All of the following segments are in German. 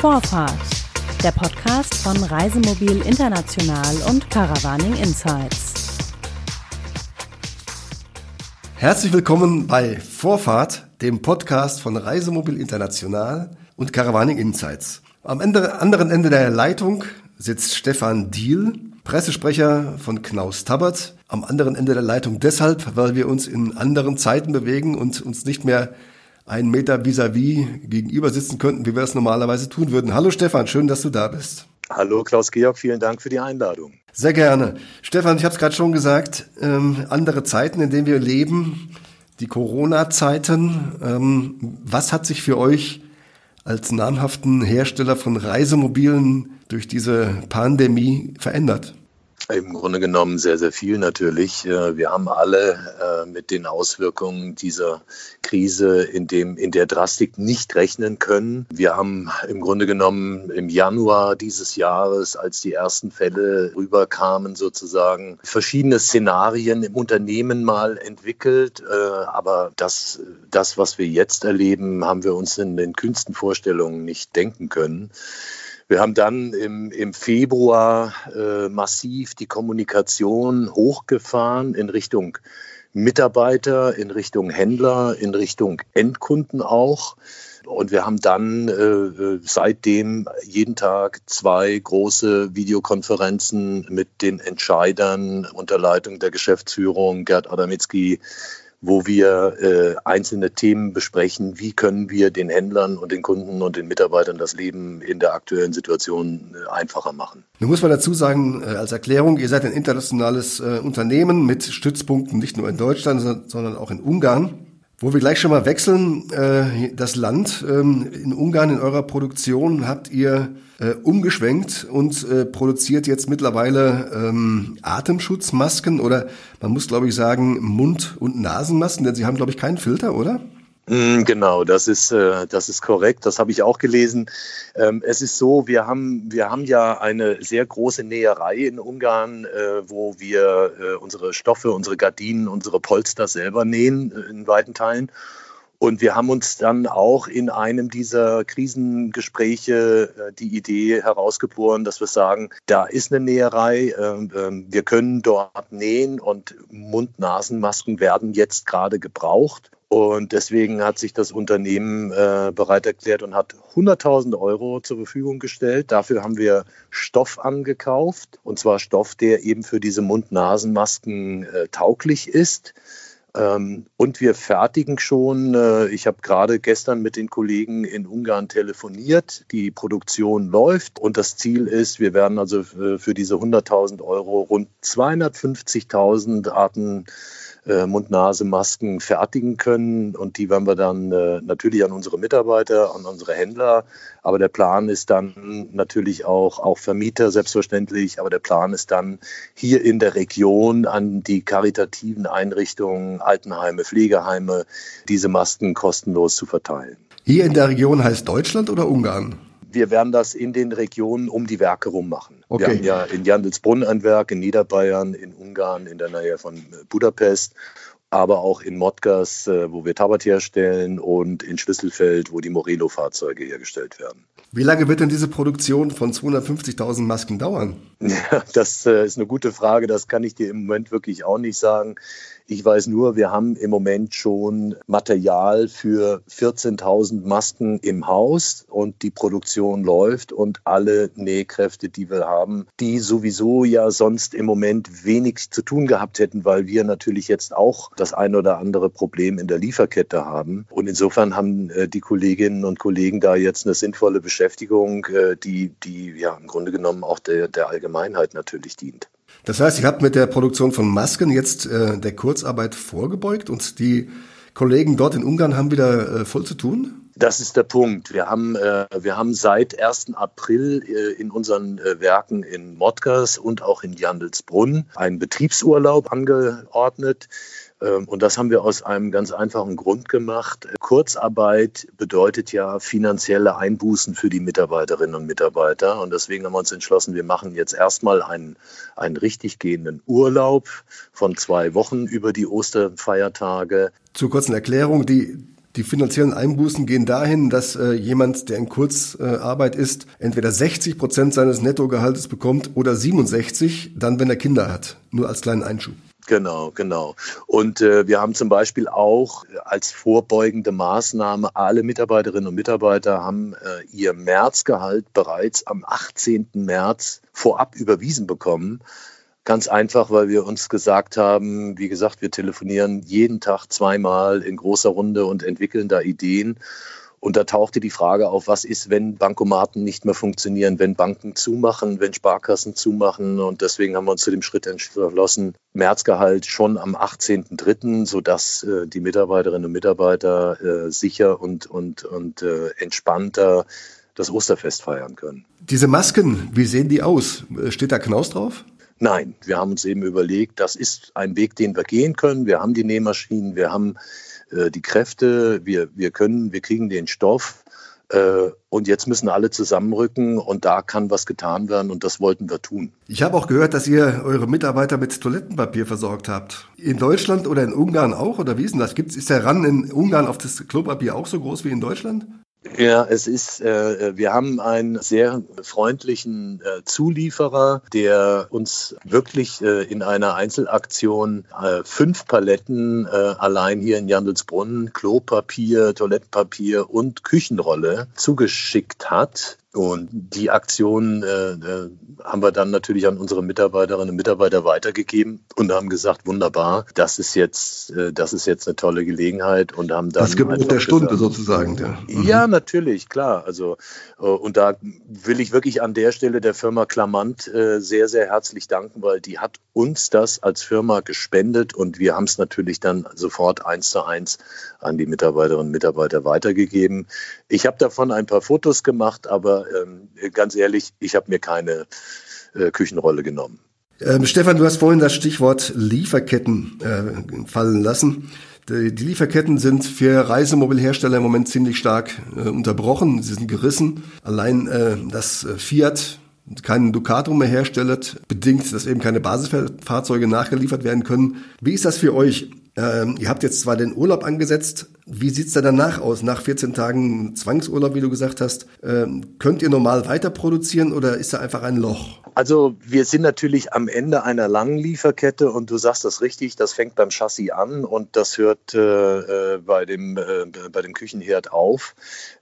Vorfahrt, der Podcast von Reisemobil International und Caravaning Insights. Herzlich willkommen bei Vorfahrt, dem Podcast von Reisemobil International und Caravaning Insights. Am anderen Ende der Leitung sitzt Stefan Diel, Pressesprecher von Knaus Tabbert. Am anderen Ende der Leitung deshalb, weil wir uns in anderen Zeiten bewegen und uns nicht mehr einen Meter vis-à-vis -vis gegenüber sitzen könnten, wie wir es normalerweise tun würden. Hallo Stefan, schön, dass du da bist. Hallo Klaus-Georg, vielen Dank für die Einladung. Sehr gerne. Stefan, ich habe es gerade schon gesagt, ähm, andere Zeiten, in denen wir leben, die Corona-Zeiten. Ähm, was hat sich für euch als namhaften Hersteller von Reisemobilen durch diese Pandemie verändert? Im Grunde genommen sehr, sehr viel natürlich. Äh, wir haben alle äh, mit den Auswirkungen dieser Krise in, dem, in der Drastik nicht rechnen können. Wir haben im Grunde genommen im Januar dieses Jahres, als die ersten Fälle rüberkamen, sozusagen verschiedene Szenarien im Unternehmen mal entwickelt. Äh, aber das, das, was wir jetzt erleben, haben wir uns in den kühnsten Vorstellungen nicht denken können. Wir haben dann im, im Februar äh, massiv die Kommunikation hochgefahren in Richtung Mitarbeiter, in Richtung Händler, in Richtung Endkunden auch. Und wir haben dann äh, seitdem jeden Tag zwei große Videokonferenzen mit den Entscheidern unter Leitung der Geschäftsführung, Gerd Adamitzki, wo wir äh, einzelne Themen besprechen. Wie können wir den Händlern und den Kunden und den Mitarbeitern das Leben in der aktuellen Situation äh, einfacher machen? Nun muss man dazu sagen, äh, als Erklärung, ihr seid ein internationales äh, Unternehmen mit Stützpunkten nicht nur in Deutschland, sondern auch in Ungarn. Wo wir gleich schon mal wechseln, äh, das Land. Ähm, in Ungarn in eurer Produktion habt ihr äh, umgeschwenkt und äh, produziert jetzt mittlerweile ähm, Atemschutzmasken oder man muss glaube ich sagen Mund- und Nasenmasken, denn sie haben glaube ich keinen Filter, oder? Mm, genau, das ist, äh, das ist korrekt. Das habe ich auch gelesen. Ähm, es ist so, wir haben, wir haben ja eine sehr große Näherei in Ungarn, äh, wo wir äh, unsere Stoffe, unsere Gardinen, unsere Polster selber nähen in weiten Teilen. Und wir haben uns dann auch in einem dieser Krisengespräche die Idee herausgeboren, dass wir sagen, da ist eine Näherei, ähm, ähm, wir können dort nähen und Mund-Nasen-Masken werden jetzt gerade gebraucht. Und deswegen hat sich das Unternehmen äh, bereit erklärt und hat 100.000 Euro zur Verfügung gestellt. Dafür haben wir Stoff angekauft, und zwar Stoff, der eben für diese Mund-Nasen-Masken äh, tauglich ist. Ähm, und wir fertigen schon, äh, ich habe gerade gestern mit den Kollegen in Ungarn telefoniert, die Produktion läuft und das Ziel ist, wir werden also äh, für diese 100.000 Euro rund 250.000 Arten äh, Mund-Nase-Masken fertigen können. Und die werden wir dann äh, natürlich an unsere Mitarbeiter, an unsere Händler. Aber der Plan ist dann natürlich auch, auch Vermieter selbstverständlich. Aber der Plan ist dann hier in der Region an die karitativen Einrichtungen, Altenheime, Pflegeheime, diese Masken kostenlos zu verteilen. Hier in der Region heißt Deutschland oder Ungarn? Wir werden das in den Regionen um die Werke rum machen. Okay. Wir haben ja in Jandelsbrunn ein Werk, in Niederbayern, in Ungarn, in der Nähe von Budapest, aber auch in Modgas, äh, wo wir Tabat herstellen und in Schlüsselfeld, wo die Morelo-Fahrzeuge hergestellt werden. Wie lange wird denn diese Produktion von 250.000 Masken dauern? Ja, das äh, ist eine gute Frage. Das kann ich dir im Moment wirklich auch nicht sagen. Ich weiß nur, wir haben im Moment schon Material für 14.000 Masken im Haus und die Produktion läuft und alle Nähkräfte, die wir haben, die sowieso ja sonst im Moment wenig zu tun gehabt hätten, weil wir natürlich jetzt auch das ein oder andere Problem in der Lieferkette haben. Und insofern haben äh, die Kolleginnen und Kollegen da jetzt eine sinnvolle Beschäftigung, äh, die, die ja im Grunde genommen auch der, der Allgemeinheit natürlich dient. Das heißt, ihr habt mit der Produktion von Masken jetzt äh, der Kurzarbeit vorgebeugt und die Kollegen dort in Ungarn haben wieder äh, voll zu tun? Das ist der Punkt. Wir haben, äh, wir haben seit 1. April äh, in unseren äh, Werken in Modgas und auch in Jandelsbrunn einen Betriebsurlaub angeordnet. Ähm, und das haben wir aus einem ganz einfachen Grund gemacht. Kurzarbeit bedeutet ja finanzielle Einbußen für die Mitarbeiterinnen und Mitarbeiter. Und deswegen haben wir uns entschlossen, wir machen jetzt erstmal einen, einen richtig gehenden Urlaub von zwei Wochen über die Osterfeiertage. Zur kurzen Erklärung, die Die finanziellen Einbußen gehen dahin, dass äh, jemand, der in Kurzarbeit äh, ist, entweder 60 Prozent seines Nettogehaltes bekommt oder 67, dann wenn er Kinder hat. Nur als kleinen Einschub. Genau, genau. Und äh, wir haben zum Beispiel auch als vorbeugende Maßnahme, alle Mitarbeiterinnen und Mitarbeiter haben äh, ihr Märzgehalt bereits am 18. März vorab überwiesen bekommen. Ganz einfach, weil wir uns gesagt haben, wie gesagt, wir telefonieren jeden Tag zweimal in großer Runde und entwickeln da Ideen. Und da tauchte die Frage auf, was ist, wenn Bankomaten nicht mehr funktionieren, wenn Banken zumachen, wenn Sparkassen zumachen. Und deswegen haben wir uns zu dem Schritt entschlossen, Märzgehalt schon am 18.03., sodass äh, die Mitarbeiterinnen und Mitarbeiter äh, sicher und, und, und äh, entspannter das Osterfest feiern können. Diese Masken, wie sehen die aus? Steht da Knaus drauf? Nein, wir haben uns eben überlegt, das ist ein Weg, den wir gehen können. Wir haben die Nähmaschinen, wir haben äh, die Kräfte, wir, wir können, wir kriegen den Stoff. Äh, und jetzt müssen alle zusammenrücken und da kann was getan werden und das wollten wir tun. Ich habe auch gehört, dass ihr eure Mitarbeiter mit Toilettenpapier versorgt habt. In Deutschland oder in Ungarn auch? Oder wie ist denn das? Gibt's, ist der Ran in Ungarn auf das Klopapier auch so groß wie in Deutschland? Ja, es ist, äh, wir haben einen sehr freundlichen äh, Zulieferer, der uns wirklich äh, in einer Einzelaktion äh, fünf Paletten äh, allein hier in Jandelsbrunn Klopapier, Toilettenpapier und Küchenrolle zugeschickt hat. Und die Aktion äh, äh, haben wir dann natürlich an unsere Mitarbeiterinnen und Mitarbeiter weitergegeben und haben gesagt, wunderbar, das ist jetzt, äh, das ist jetzt eine tolle Gelegenheit und haben dann. Das Gebot der Stunde gesagt, sozusagen. Ja. Mhm. ja, natürlich, klar. Also äh, und da will ich wirklich an der Stelle der Firma Klamant äh, sehr, sehr herzlich danken, weil die hat uns das als Firma gespendet und wir haben es natürlich dann sofort eins zu eins an die Mitarbeiterinnen und Mitarbeiter weitergegeben. Ich habe davon ein paar Fotos gemacht, aber ähm, ganz ehrlich, ich habe mir keine äh, Küchenrolle genommen. Ähm, Stefan, du hast vorhin das Stichwort Lieferketten äh, fallen lassen. Die, Lieferketten sind für Reisemobilhersteller im Moment ziemlich stark äh, unterbrochen. Sie sind gerissen. Allein äh, das äh, Fiat keinen Ducato mehr herstellt, bedingt, dass eben keine Basisfahrzeuge nachgeliefert werden können. Wie ist das für euch? Ähm, ihr habt jetzt zwar den Urlaub angesetzt, wie sieht's da danach aus? Nach 14 Tagen Zwangsurlaub, wie du gesagt hast, ähm, könnt ihr normal weiter produzieren oder ist da einfach ein Loch? Also wir sind natürlich am Ende einer langen Lieferkette und du sagst das richtig, das fängt beim Chassis an und das hört äh, äh bei, dem, äh, bei dem Küchenherd auf.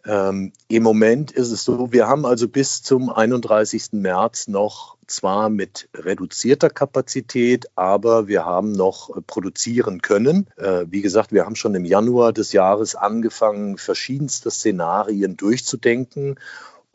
Ähm, Im Moment ist es so, wir haben also bis zum 31. März noch zwar mit reduzierter Kapazität, aber wir haben noch äh, produzieren können. Äh, wie gesagt, wir haben schon im Januar des Jahres angefangen, verschiedenste Szenarien durchzudenken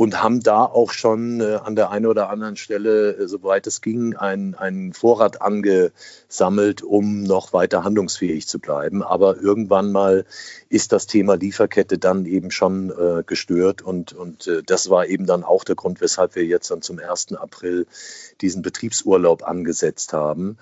und haben da auch schon äh, an der einen oder anderen Stelle, äh, soweit es ging, einen Vorrat angesammelt, um noch weiter handlungsfähig zu bleiben. Aber irgendwann mal ist das Thema Lieferkette dann eben schon äh, gestört und, und äh, das war eben dann auch der Grund, weshalb wir jetzt dann zum 1. April diesen Betriebsurlaub angesetzt haben.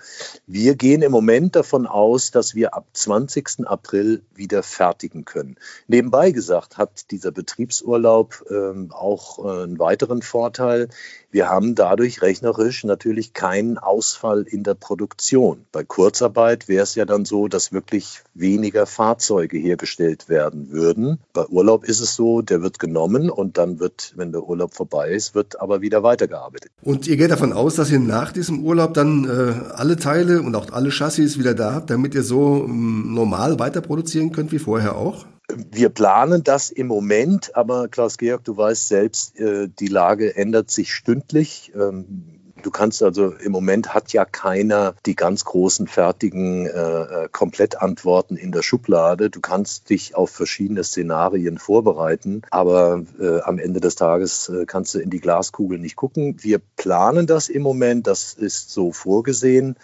Wir gehen im Moment davon aus, dass wir ab 20. April wieder fertigen können. Nebenbei gesagt hat dieser Betriebsurlaub ähm, auch äh, einen weiteren Vorteil. Wir haben dadurch rechnerisch natürlich keinen Ausfall in der Produktion. Bei Kurzarbeit wäre es ja dann so, dass wirklich weniger Fahrzeuge hergestellt werden würden. Bei Urlaub ist es so, der wird genommen und dann wird, wenn der Urlaub vorbei ist, wird aber wieder weitergearbeitet. Und ihr geht davon aus, dass ihr nach diesem Urlaub dann äh, alle Teile und auch alle Chassis wieder da habt, damit ihr so ähm, normal weiter produzieren könnt wie vorher auch? Wir planen das im Moment, aber Klaus-Georg, du weißt selbst, äh, die Lage ändert sich stündlich. Ähm, du kannst also im Moment hat ja keiner die ganz großen fertigen äh, äh, Komplettantworten in der Schublade. Du kannst dich auf verschiedene Szenarien vorbereiten, aber äh, am Ende des Tages äh, kannst du in die Glaskugel nicht gucken. Wir planen das im Moment, das ist so vorgesehen.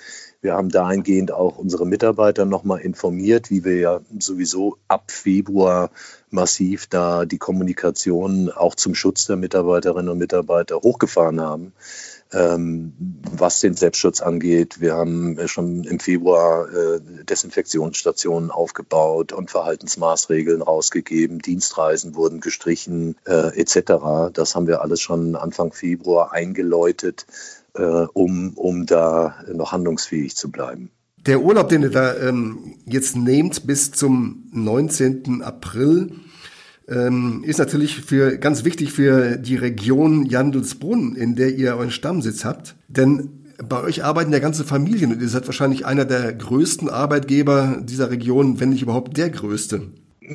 Wir haben dahingehend auch unsere Mitarbeiter nochmal informiert, wie wir ja sowieso ab Februar massiv da die Kommunikation auch zum Schutz der Mitarbeiterinnen und Mitarbeiter hochgefahren haben. Ähm, was den Selbstschutz angeht. Wir haben schon im Februar äh, Desinfektionsstationen aufgebaut und Verhaltensmaßregeln rausgegeben. Dienstreisen wurden gestrichen äh, etc. Das haben wir alles schon Anfang Februar eingeläutet um, um da noch handlungsfähig zu bleiben. Der Urlaub, den ihr da ähm, jetzt nehmt bis zum 19. April, ähm, ist natürlich für ganz wichtig für die Region Jandelsbrunn, in der ihr euren Stammsitz habt. Denn bei euch arbeiten ja ganze Familien und ihr seid wahrscheinlich einer der größten Arbeitgeber dieser Region, wenn nicht überhaupt der größte.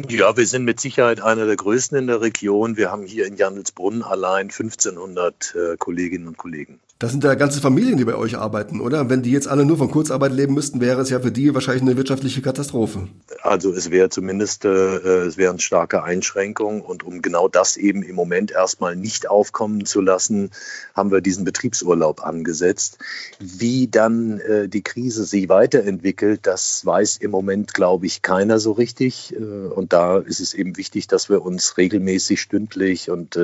Ja, wir sind mit Sicherheit einer der größten in der Region. Wir haben hier in Jandelsbrunn allein 1500 äh, Kolleginnen und Kollegen. Das sind ja ganze Familien, die bei euch arbeiten, oder? Wenn die jetzt alle nur von Kurzarbeit leben müssten, wäre es ja für die wahrscheinlich eine wirtschaftliche Katastrophe. Also es wäre zumindest, äh, es wären starke Einschränkungen und um genau das eben im Moment erstmal nicht aufkommen zu lassen, haben wir diesen Betriebsurlaub angesetzt. Wie dann äh, die Krise sich weiterentwickelt, das weiß im Moment, glaube ich, keiner so richtig. Äh, und da ist es eben wichtig, dass wir uns regelmäßig, stündlich und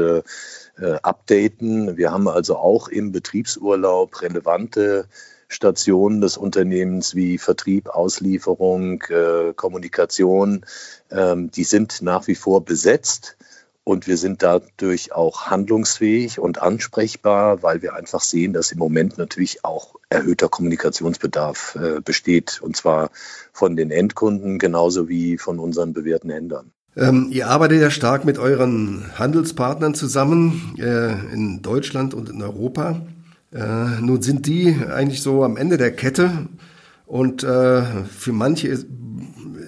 äh, updaten. Wir haben also auch im Betriebsurlaub relevante Stationen des Unternehmens wie Vertrieb, Auslieferung, äh, Kommunikation. Ähm, die sind nach wie vor besetzt. Und wir sind dadurch auch handlungsfähig und ansprechbar, weil wir einfach sehen, dass im Moment natürlich auch erhöhter Kommunikationsbedarf äh, besteht. Und zwar von den Endkunden genauso wie von unseren bewährten Händlern. Ähm, ihr arbeitet ja stark mit euren Handelspartnern zusammen äh, in Deutschland und in Europa. Äh, nun sind die eigentlich so am Ende der Kette und äh, für manche ist,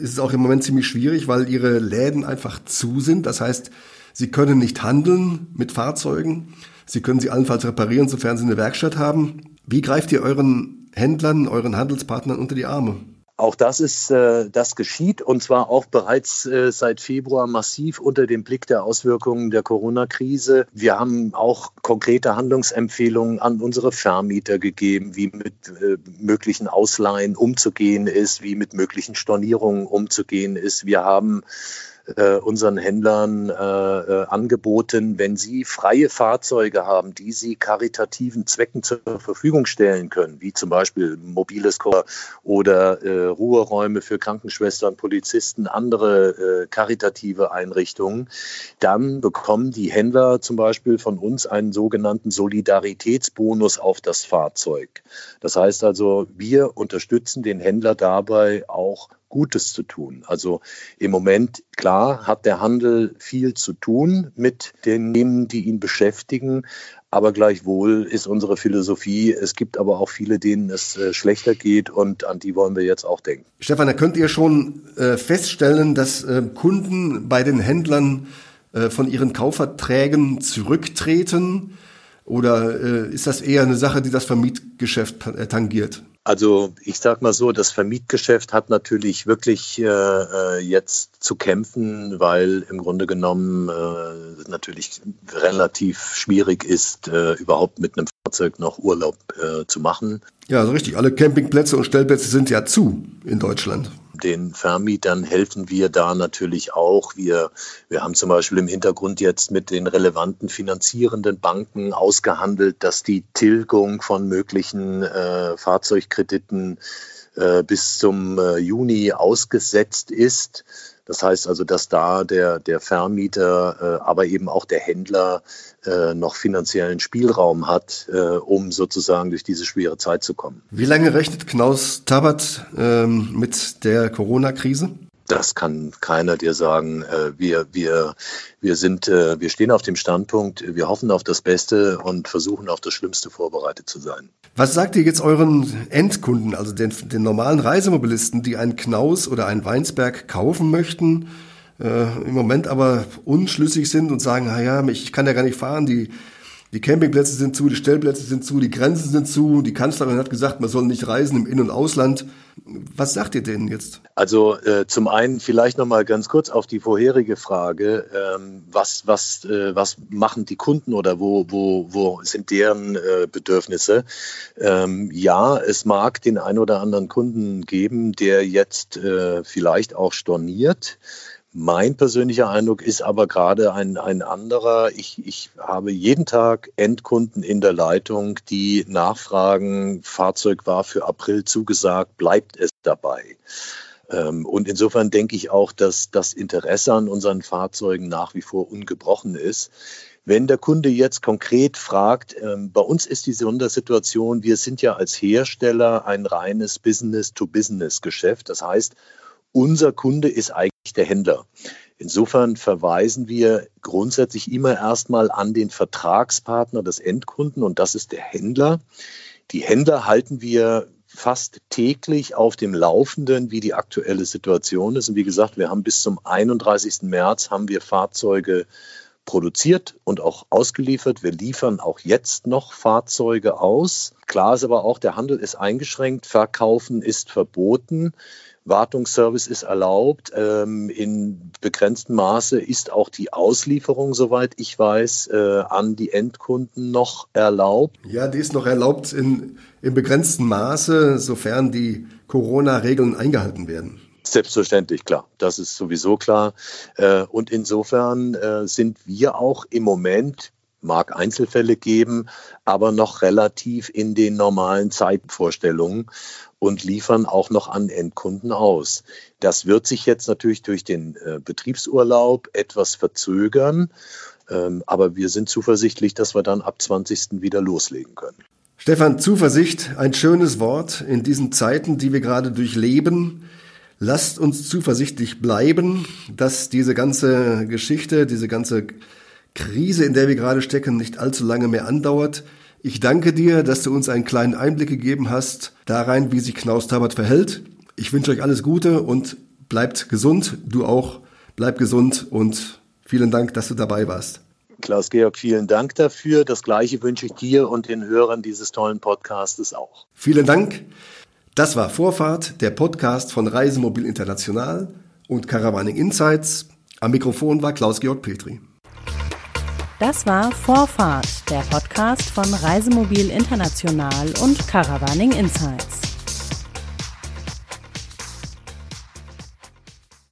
ist es auch im Moment ziemlich schwierig, weil ihre Läden einfach zu sind. Das heißt, sie können nicht handeln mit Fahrzeugen. Sie können sie allenfalls reparieren, sofern sie eine Werkstatt haben. Wie greift ihr euren Händlern, euren Handelspartnern unter die Arme? Auch das ist, äh, das geschieht und zwar auch bereits äh, seit Februar massiv unter dem Blick der Auswirkungen der Corona-Krise. Wir haben auch konkrete Handlungsempfehlungen an unsere Vermieter gegeben, wie mit äh, möglichen Ausleihen umzugehen ist, wie mit möglichen Stornierungen umzugehen ist. Wir haben äh, unseren Händlern äh, äh, angeboten, wenn sie freie Fahrzeuge haben, die sie karitativen Zwecken zur Verfügung stellen können, wie zum Beispiel mobiles Chor oder äh, Ruheräume für Krankenschwestern, Polizisten, andere äh, karitative Einrichtungen, dann bekommen die Händler zum Beispiel von uns einen sogenannten Solidaritätsbonus auf das Fahrzeug. Das heißt also, wir unterstützen den Händler dabei auch Gutes zu tun. Also im Moment, klar, hat der Handel viel zu tun mit den Themen, die ihn beschäftigen. Aber gleichwohl ist unsere Philosophie, es gibt aber auch viele, denen es äh, schlechter geht und an die wollen wir jetzt auch denken. Stefan, da könnt ihr schon äh, feststellen, dass äh, Kunden bei den Händlern von ihren Kaufverträgen zurücktreten? Oder ist das eher eine Sache, die das Vermietgeschäft tangiert? Also ich sage mal so, das Vermietgeschäft hat natürlich wirklich äh, äh, jetzt zu kämpfen, weil im Grunde genommen äh, natürlich relativ schwierig ist, äh, überhaupt mit einem Fahrzeug noch Urlaub äh, zu machen. Ja, so richtig. Alle Campingplätze und Stellplätze sind ja zu in Deutschland den Vermietern helfen wir da natürlich auch. Wir, wir haben zum Beispiel im Hintergrund jetzt mit den relevanten finanzierenden Banken ausgehandelt, dass die Tilgung von möglichen äh, Fahrzeugkrediten äh, bis zum äh, Juni ausgesetzt ist. Das heißt also, dass da der, der Vermieter, äh, aber eben auch der Händler äh, noch finanziellen Spielraum hat, äh, um sozusagen durch diese schwere Zeit zu kommen. Wie lange rechnet Knaus Tabat ähm, mit der Corona-Krise? Das kann keiner dir sagen. Äh, wir, wir, wir, sind, äh, wir stehen auf dem Standpunkt, wir hoffen auf das Beste und versuchen auf das Schlimmste vorbereitet zu sein. Was sagt ihr jetzt euren Endkunden, also den, den normalen Reisemobilisten, die einen Knaus oder einen Weinsberg kaufen möchten, äh, im Moment aber unschlüssig sind und sagen, naja, ich kann ja gar nicht fahren, die, die Campingplätze sind zu, die Stellplätze sind zu, die Grenzen sind zu, die Kanzlerin hat gesagt, man soll nicht reisen im In- und Ausland. Was sagt ihr denen jetzt? Also äh, zum einen vielleicht noch mal ganz kurz auf die vorherige Frage, ähm, was, was, äh, was machen die Kunden oder wo, wo, wo sind deren äh, Bedürfnisse? Ähm, ja, es mag den ein oder anderen Kunden geben, der jetzt äh, vielleicht auch storniert. Mein persönlicher Eindruck ist aber gerade ein, ein anderer. Ich, ich habe jeden Tag Endkunden in der Leitung, die nachfragen, Fahrzeug war für April zugesagt, bleibt es dabei? Ähm, und insofern denke ich auch, dass das Interesse an unseren Fahrzeugen nach wie vor ungebrochen ist. Wenn der Kunde jetzt konkret fragt, ähm, bei uns ist die Sondersituation, wir sind ja als Hersteller ein reines Business-to-Business-Geschäft. Das heißt, unser Kunde ist eigentlich der Händler. Insofern verweisen wir grundsätzlich immer erstmal an den Vertragspartner des Endkunden und das ist der Händler. Die Händler halten wir fast täglich auf dem Laufenden, wie die aktuelle Situation ist. Und wie gesagt, wir haben bis zum 31. März haben wir Fahrzeuge produziert und auch ausgeliefert. Wir liefern auch jetzt noch Fahrzeuge aus. Klar ist aber auch, der Handel ist eingeschränkt, Verkaufen ist verboten. Wartungsservice ist erlaubt. Ähm, in begrenztem Maße ist auch die Auslieferung, soweit ich weiß, äh, an die Endkunden noch erlaubt. Ja, die ist noch erlaubt in, in begrenztem Maße, sofern die Corona-Regeln eingehalten werden. Selbstverständlich, klar. Das ist sowieso klar. Äh, und insofern äh, sind wir auch im Moment mag Einzelfälle geben, aber noch relativ in den normalen Zeitvorstellungen und liefern auch noch an Endkunden aus. Das wird sich jetzt natürlich durch den äh, Betriebsurlaub etwas verzögern, ähm, aber wir sind zuversichtlich, dass wir dann ab 20. wieder loslegen können. Stefan, Zuversicht, ein schönes Wort in diesen Zeiten, die wir gerade durchleben. Lasst uns zuversichtlich bleiben, dass diese ganze Geschichte, diese ganze Krise, in der wir gerade stecken, nicht allzu lange mehr andauert. Ich danke dir, dass du uns einen kleinen Einblick gegeben hast, da rein, wie sich Knaus Tabat verhält. Ich wünsche euch alles Gute und bleibt gesund. Du auch. Bleib gesund und vielen Dank, dass du dabei warst. Klaus-Georg, vielen Dank dafür. Das Gleiche wünsche ich dir und den Hörern dieses tollen Podcastes auch. Vielen Dank. Das war Vorfahrt, der Podcast von Reisemobil International und Caravaning Insights. Am Mikrofon war Klaus-Georg Petri. Das war Vorfahrt, der Podcast von Reisemobil International und Caravaning Insights.